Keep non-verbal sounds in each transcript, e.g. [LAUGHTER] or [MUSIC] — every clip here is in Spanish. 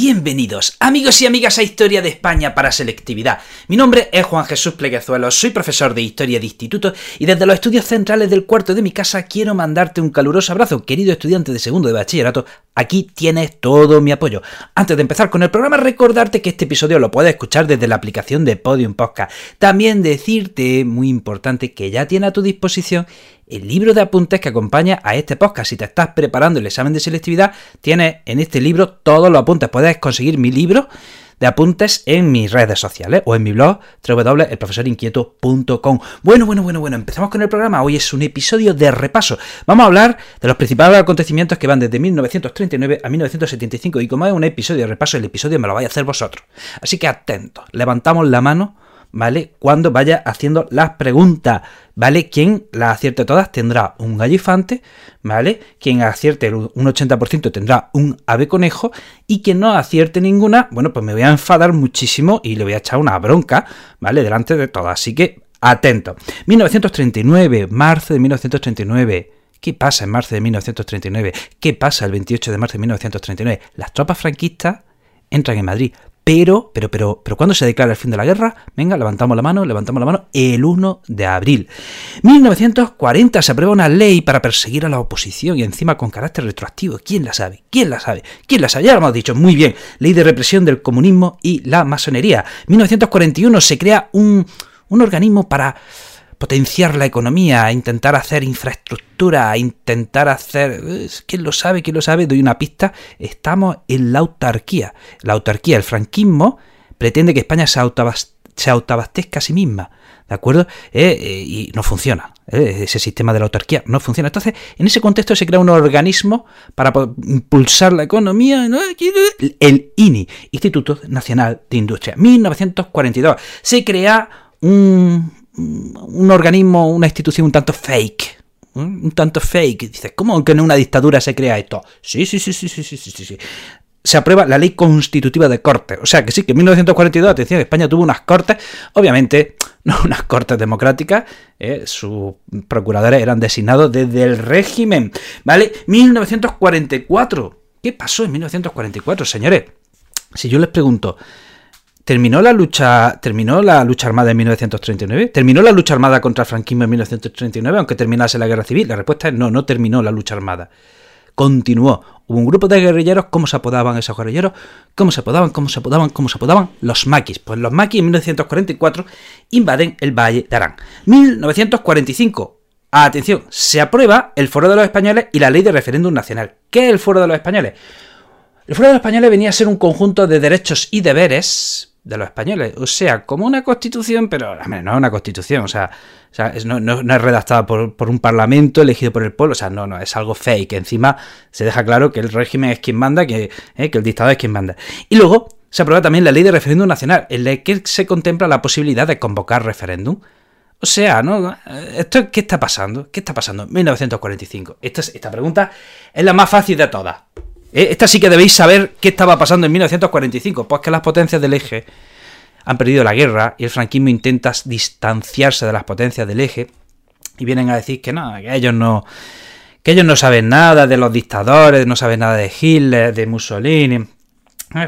Bienvenidos, amigos y amigas a Historia de España para Selectividad. Mi nombre es Juan Jesús Pleguezuelos, soy profesor de Historia de Instituto y desde los estudios centrales del cuarto de mi casa quiero mandarte un caluroso abrazo, querido estudiante de segundo de bachillerato. Aquí tienes todo mi apoyo. Antes de empezar con el programa, recordarte que este episodio lo puedes escuchar desde la aplicación de Podium Podcast. También decirte, muy importante, que ya tiene a tu disposición el libro de apuntes que acompaña a este podcast. Si te estás preparando el examen de selectividad, tienes en este libro todos los apuntes. Puedes conseguir mi libro de apuntes en mis redes sociales o en mi blog www.elprofesorinquieto.com. Bueno, bueno, bueno, bueno, empezamos con el programa. Hoy es un episodio de repaso. Vamos a hablar de los principales acontecimientos que van desde 1939 a 1975 y como es un episodio de repaso, el episodio me lo vais a hacer vosotros. Así que atentos, levantamos la mano ¿vale? Cuando vaya haciendo las preguntas, ¿vale? Quien las acierte todas tendrá un gallifante, ¿vale? Quien acierte un 80% tendrá un ave conejo y quien no acierte ninguna, bueno, pues me voy a enfadar muchísimo y le voy a echar una bronca, ¿vale? Delante de todas. Así que, atento. 1939, marzo de 1939. ¿Qué pasa en marzo de 1939? ¿Qué pasa el 28 de marzo de 1939? Las tropas franquistas entran en Madrid. Pero, pero, pero, pero, ¿cuándo se declara el fin de la guerra? Venga, levantamos la mano, levantamos la mano, el 1 de abril. 1940 se aprueba una ley para perseguir a la oposición y encima con carácter retroactivo. ¿Quién la sabe? ¿Quién la sabe? ¿Quién la sabe? Ya lo hemos dicho, muy bien. Ley de represión del comunismo y la masonería. 1941 se crea un, un organismo para potenciar la economía, intentar hacer infraestructura, intentar hacer... ¿Quién lo sabe? ¿Quién lo sabe? Doy una pista. Estamos en la autarquía. La autarquía, el franquismo, pretende que España se, autoabastezca a sí misma. ¿De acuerdo? Eh, eh, y no funciona. Eh, ese sistema de la autarquía no funciona. Entonces, en ese contexto se crea un organismo para impulsar la economía. El INI, Instituto Nacional de Industria. 1942. Se crea un, un organismo, una institución un tanto fake. Un tanto fake. Dices, ¿cómo que en una dictadura se crea esto? Sí, sí, sí, sí, sí, sí, sí, sí. Se aprueba la ley constitutiva de cortes. O sea que sí, que en 1942, atención, España tuvo unas cortes, obviamente, [LAUGHS] no unas cortes democráticas, eh, sus procuradores eran designados desde el régimen. ¿Vale? 1944. ¿Qué pasó en 1944, señores? Si yo les pregunto, ¿Terminó la lucha, terminó la lucha armada en 1939? ¿Terminó la lucha armada contra el franquismo en 1939, aunque terminase la guerra civil? La respuesta es no, no terminó la lucha armada. Continuó. Hubo un grupo de guerrilleros, ¿cómo se apodaban esos guerrilleros? ¿Cómo se apodaban? ¿Cómo se apodaban? ¿Cómo se apodaban? Los maquis. Pues los maquis en 1944 invaden el Valle de Arán. 1945. Atención, se aprueba el Foro de los Españoles y la Ley de Referéndum Nacional. ¿Qué es el Foro de los Españoles? El Foro de los Españoles venía a ser un conjunto de derechos y deberes de los españoles. O sea, como una constitución, pero no es una constitución, o sea, no, es redactada por, un parlamento elegido por el pueblo, o sea, no, no, es algo fake. Encima se deja claro que el régimen es quien manda, que, eh, que el dictador es quien manda. Y luego se aprueba también la ley de referéndum nacional, en la que se contempla la posibilidad de convocar referéndum. O sea, ¿no? ¿Esto qué está pasando? ¿Qué está pasando? 1945. Esta, esta pregunta es la más fácil de todas. Eh, esta sí que debéis saber qué estaba pasando en 1945, pues que las potencias del eje han perdido la guerra y el franquismo intenta distanciarse de las potencias del eje y vienen a decir que no, que ellos no que ellos no saben nada de los dictadores, no saben nada de Hitler, de Mussolini,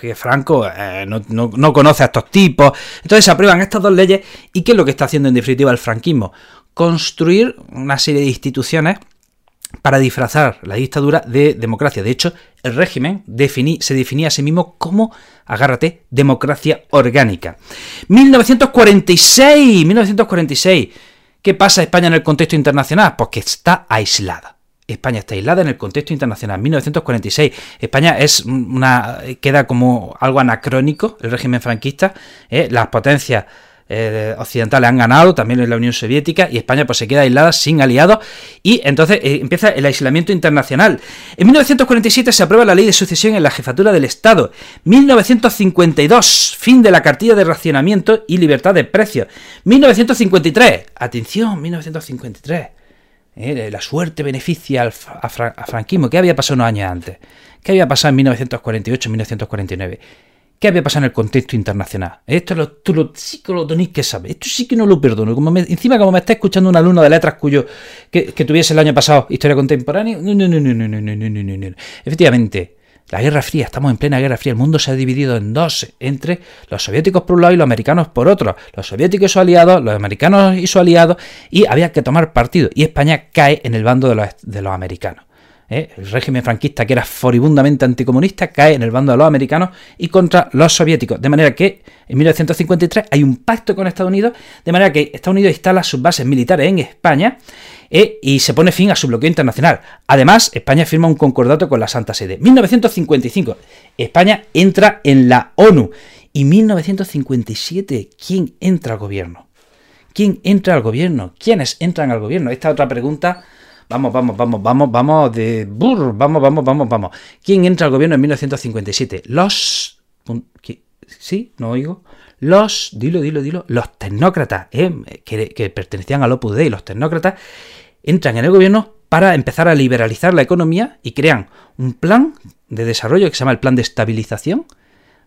que Franco eh, no, no, conoce a estos tipos. Entonces se aprueban estas dos leyes y ¿qué es lo que está haciendo en definitiva el franquismo? Construir una serie de instituciones para disfrazar la dictadura de democracia. De hecho, el régimen se definía a sí mismo como, agárrate, democracia orgánica. 1946, 1946. ¿Qué pasa España en el contexto internacional? Pues que está aislada. España está aislada en el contexto internacional. 1946. España es una queda como algo anacrónico, el régimen franquista. ¿eh? Las potencias eh, occidentales han ganado, también en la Unión Soviética, y España pues se queda aislada sin aliados, y entonces eh, empieza el aislamiento internacional. En 1947 se aprueba la ley de sucesión en la jefatura del Estado. 1952, fin de la cartilla de racionamiento y libertad de precios. 1953, atención, 1953. Eh, la suerte beneficia al, a, franquismo. ¿Qué había pasado unos años antes? ¿Qué había pasado en 1948-1949? ¿Qué había pasado en el contexto internacional? Esto lo, tú lo, sí que lo tenéis que saber. Esto sí que no lo perdono. Encima, como me está escuchando un alumno de letras cuyo que, tuviese el año pasado historia contemporánea. No, no, no, no, no, no, no, no, no. Efectivamente, la Guerra Fría, estamos en plena Guerra Fría. El mundo se ha dividido en dos, entre los soviéticos por un lado y los americanos por otro. Los soviéticos y sus aliados, los americanos y sus aliados, y había que tomar partido. Y España cae en el bando de los americanos. ¿Eh? el régimen franquista, que era furibundamente anticomunista, cae en el bando de los americanos y contra los soviéticos. De manera que en 1953 hay un pacto con Estados Unidos, de manera que Estados Unidos instala sus bases militares en España ¿eh? y se pone fin a su bloqueo internacional. Además, España firma un concordato con la Santa Sede. 1955, España entra en la ONU. Y 1957, ¿quién entra al gobierno? ¿Quién entra al gobierno? ¿Quiénes entran al gobierno? Esta otra pregunta Vamos, vamos, vamos, vamos, vamos de burro, vamos, vamos, vamos, vamos. ¿Quién entra al gobierno en 1957? Los... ¿Sí? ¿No oigo? Los, dilo, dilo, dilo, los tecnócratas, ¿eh? que, pertenecían al Opus Dei, los tecnócratas, entran en el gobierno para empezar a liberalizar la economía y crean un plan de desarrollo que se llama el plan de estabilización,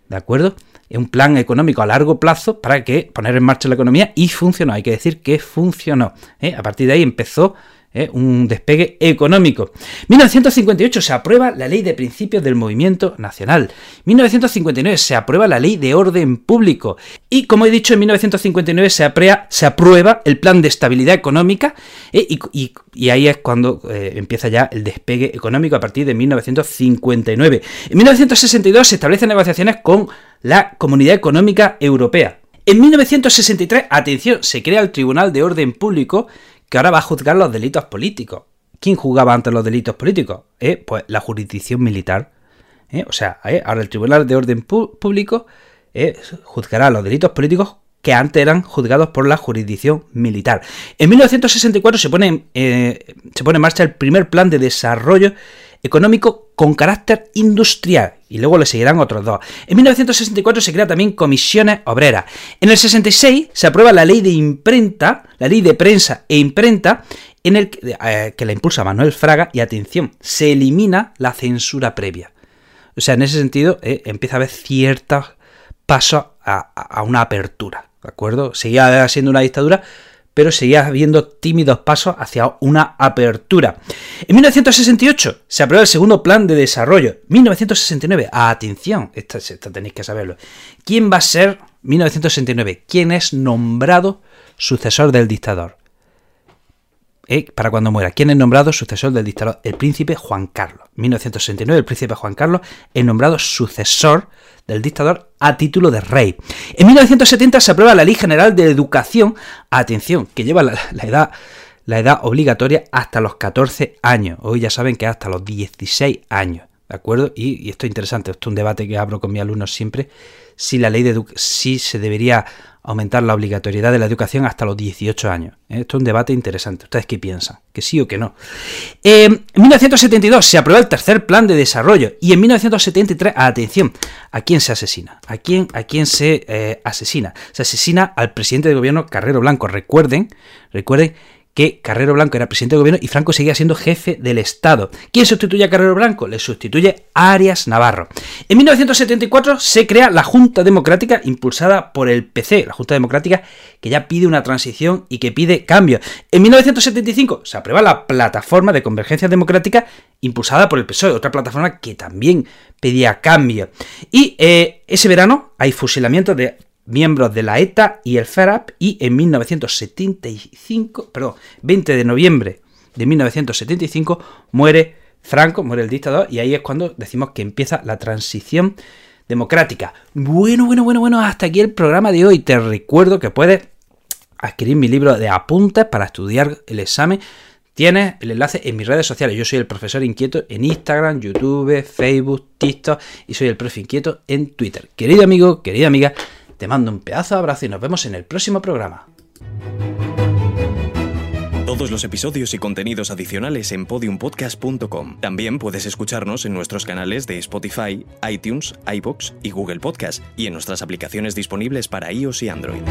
¿de acuerdo? Un plan económico a largo plazo para que poner en marcha la economía y funcionó. Hay que decir que funcionó. ¿eh? A partir de ahí empezó ¿eh? un despegue económico. 1958 se aprueba la Ley de Principios del Movimiento Nacional. 1959 se aprueba la Ley de Orden Público. Y como he dicho, en 1959 se, se aprueba el Plan de Estabilidad Económica ¿eh? y, ahí es cuando eh, empieza ya el despegue económico a partir de 1959. En 1962 se establecen negociaciones con la Comunidad Económica Europea. En 1963, atención, se crea el Tribunal de Orden Público que ahora va a juzgar los delitos políticos. ¿Quién juzgaba antes los delitos políticos? ¿Eh? Pues la jurisdicción militar. ¿Eh? O sea, ¿eh? ahora el Tribunal de Orden Público juzgará los delitos políticos que antes eran juzgados por la jurisdicción militar. En 1964 se pone, se pone en marcha el primer plan de desarrollo económico con carácter industrial, y luego le seguirán otros dos. En 1964 se crea también comisiones obreras. En el 66 se aprueba la ley de imprenta, la ley de prensa e imprenta, en el que, eh, la impulsa Manuel Fraga, y atención, se elimina la censura previa. O sea, en ese sentido eh, empieza a haber ciertos pasos a, a una apertura, ¿de acuerdo? Seguía siendo una dictadura, pero seguía habiendo tímidos pasos hacia una apertura. En 1968 se aprueba el segundo plan de desarrollo. 1969, atención, esta, tenéis que saberlo. ¿Quién va a ser 1969? ¿Quién es nombrado sucesor del dictador? ¿Eh? para cuando muera. ¿Quién es nombrado sucesor del dictador? El príncipe Juan Carlos. 1969, el príncipe Juan Carlos es nombrado sucesor del dictador a título de rey. En 1970 se aprueba la Ley General de Educación, atención, que lleva la, edad, la edad obligatoria hasta los 14 años. Hoy ya saben que hasta los 16 años. ¿De acuerdo? Y, esto es interesante, esto es un debate que abro con mis alumnos siempre, si la ley de si se debería aumentar la obligatoriedad de la educación hasta los 18 años. ¿eh? Esto es un debate interesante. ¿Ustedes qué piensan? ¿Que sí o que no? Eh, en 1972 se aprueba el tercer plan de desarrollo y en 1973, atención, ¿a quién se asesina? ¿A quién, a quién se eh, asesina? Se asesina al presidente de gobierno Carrero Blanco. Recuerden, recuerden que Carrero Blanco era presidente de gobierno y Franco seguía siendo jefe del Estado. ¿Quién sustituye a Carrero Blanco? Le sustituye Arias Navarro. En 1974 se crea la Junta Democrática impulsada por el PC, la Junta Democrática que ya pide una transición y que pide cambio. En 1975 se aprueba la Plataforma de Convergencia Democrática impulsada por el PSOE, otra plataforma que también pedía cambio. Y eh, ese verano hay fusilamiento de miembros de la ETA y el FERAP y en 1975, perdón, 20 de noviembre de 1975 muere Franco, muere el dictador y ahí es cuando decimos que empieza la transición democrática. Bueno, bueno, bueno, bueno, hasta aquí el programa de hoy. Te recuerdo que puedes adquirir mi libro de apuntes para estudiar el examen. Tienes el enlace en mis redes sociales. Yo soy el profesor inquieto en Instagram, YouTube, Facebook, TikTok y soy el profe inquieto en Twitter. Querido amigo, querida amiga, Te mando un pedazo abrazo y nos vemos en el próximo programa. Todos los episodios y contenidos adicionales en podiumpodcast.com. También puedes escucharnos en nuestros canales de Spotify, iTunes, iBox y Google Podcast y en nuestras aplicaciones disponibles para iOS y Android.